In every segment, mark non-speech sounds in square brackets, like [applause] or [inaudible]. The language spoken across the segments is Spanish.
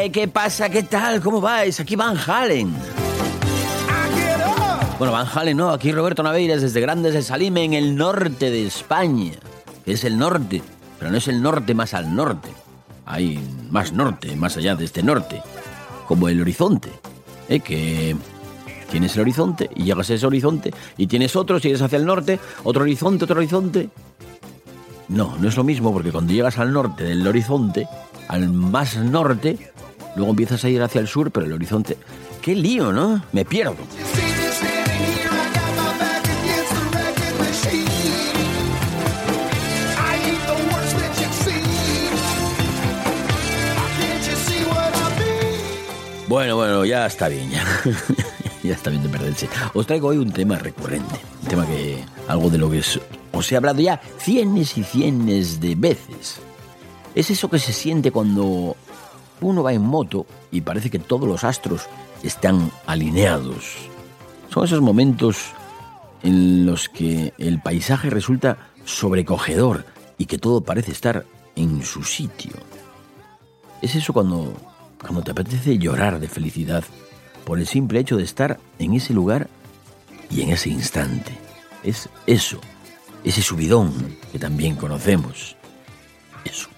Eh, ¿qué pasa? ¿Qué tal? ¿Cómo vais? Aquí Van Halen. Bueno, Van Halen no, aquí Roberto Naveiras desde Grandes de Salime en el norte de España. Es el norte, pero no es el norte más al norte. Hay más norte, más allá de este norte. Como el horizonte. ¿eh? Que tienes el horizonte y llegas a ese horizonte y tienes otro, sigues hacia el norte, otro horizonte, otro horizonte. No, no es lo mismo porque cuando llegas al norte del horizonte, al más norte, luego empiezas a ir hacia el sur, pero el horizonte... ¡Qué lío, ¿no? Me pierdo. Bueno, bueno, ya está bien, ya. [laughs] ya está bien de perderse. Os traigo hoy un tema recurrente, un tema que algo de lo que os he hablado ya cienes y cienes de veces. Es eso que se siente cuando uno va en moto y parece que todos los astros están alineados. Son esos momentos en los que el paisaje resulta sobrecogedor y que todo parece estar en su sitio. Es eso cuando, cuando te apetece llorar de felicidad por el simple hecho de estar en ese lugar y en ese instante. Es eso, ese subidón que también conocemos. Eso.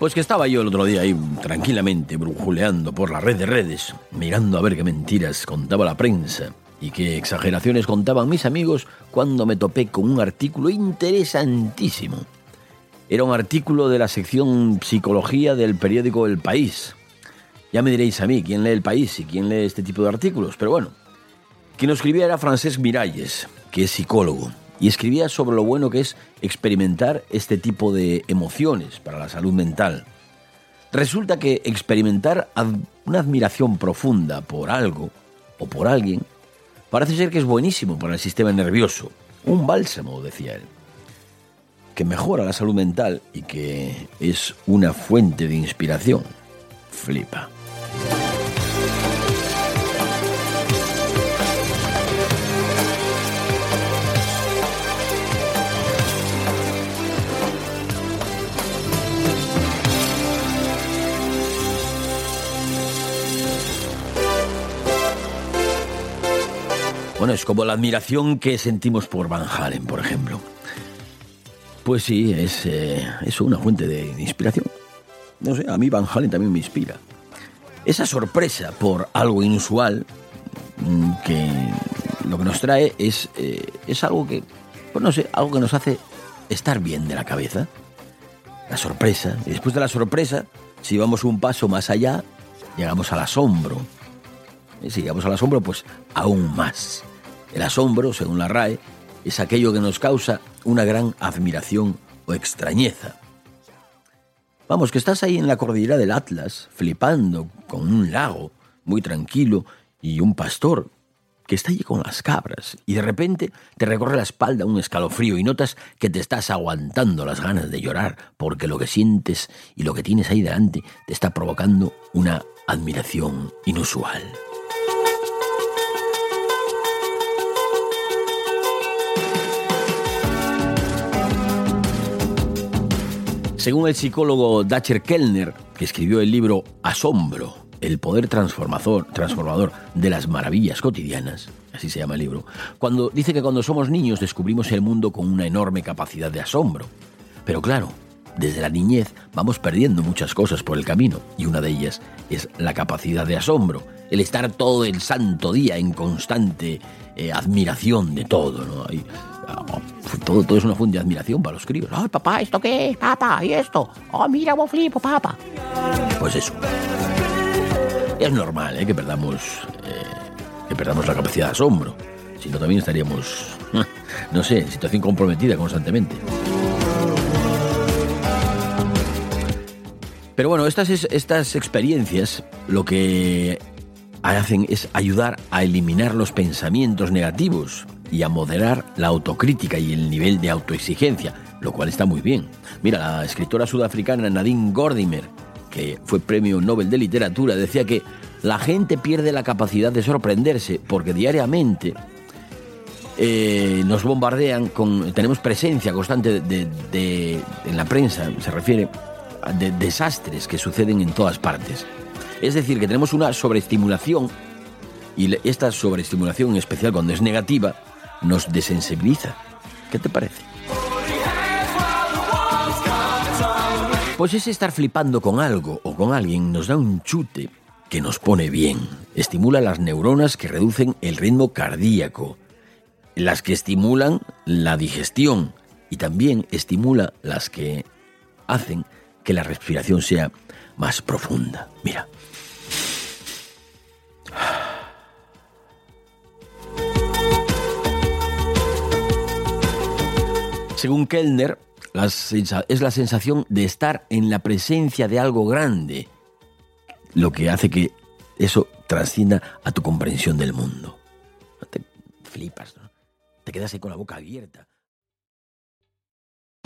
Pues que estaba yo el otro día ahí tranquilamente brujuleando por la red de redes, mirando a ver qué mentiras contaba la prensa y qué exageraciones contaban mis amigos cuando me topé con un artículo interesantísimo. Era un artículo de la sección Psicología del periódico El País. Ya me diréis a mí quién lee El País y quién lee este tipo de artículos, pero bueno. Quien lo escribía era Francesc Miralles, que es psicólogo, y escribía sobre lo bueno que es experimentar este tipo de emociones para la salud mental. Resulta que experimentar una admiración profunda por algo o por alguien parece ser que es buenísimo para el sistema nervioso, un bálsamo, decía él, que mejora la salud mental y que es una fuente de inspiración. Flipa. Bueno, es como la admiración que sentimos por Van Halen, por ejemplo. Pues sí, es, eh, es una fuente de inspiración. No sé, a mí Van Halen también me inspira. Esa sorpresa por algo inusual mm, que lo que nos trae es, eh, es algo que, pues no sé, algo que nos hace estar bien de la cabeza. La sorpresa. Y después de la sorpresa, si vamos un paso más allá, llegamos al asombro. Y si llegamos al asombro, pues aún más. El asombro, según la RAE, es aquello que nos causa una gran admiración o extrañeza. Vamos, que estás ahí en la cordillera del Atlas, flipando con un lago muy tranquilo y un pastor que está allí con las cabras y de repente te recorre la espalda un escalofrío y notas que te estás aguantando las ganas de llorar porque lo que sientes y lo que tienes ahí delante te está provocando una admiración inusual. Según el psicólogo Dacher Kellner, que escribió el libro Asombro, el poder transformador, de las maravillas cotidianas, así se llama el libro, cuando dice que cuando somos niños descubrimos el mundo con una enorme capacidad de asombro. Pero claro, desde la niñez vamos perdiendo muchas cosas por el camino y una de ellas es la capacidad de asombro, el estar todo el santo día en constante eh, admiración de todo, ¿no? Ah, todo, todo es una fuente de admiración para los críos. ¡Ay, papá, ¿esto qué es? Papá, ¿y esto? ¡Oh, mira, cómo flipo, papá! Pues eso. Es normal ¿eh? que, perdamos, eh, que perdamos la capacidad de asombro. Si no, también estaríamos, no sé, en situación comprometida constantemente. Pero bueno, estas, estas experiencias lo que hacen es ayudar a eliminar los pensamientos negativos y a moderar la autocrítica y el nivel de autoexigencia, lo cual está muy bien. Mira, la escritora sudafricana Nadine Gordimer, que fue premio Nobel de Literatura, decía que la gente pierde la capacidad de sorprenderse porque diariamente eh, nos bombardean con. tenemos presencia constante de, en la prensa, se refiere de desastres que suceden en todas partes. Es decir, que tenemos una sobreestimulación y esta sobreestimulación, en especial cuando es negativa, nos desensibiliza. ¿Qué te parece? Pues ese estar flipando con algo o con alguien nos da un chute que nos pone bien. Estimula las neuronas que reducen el ritmo cardíaco, las que estimulan la digestión y también estimula las que hacen que la respiración sea más profunda. Mira. Según Kellner, es la sensación de estar en la presencia de algo grande, lo que hace que eso trascienda a tu comprensión del mundo. te flipas. Te quedas ahí con la boca abierta.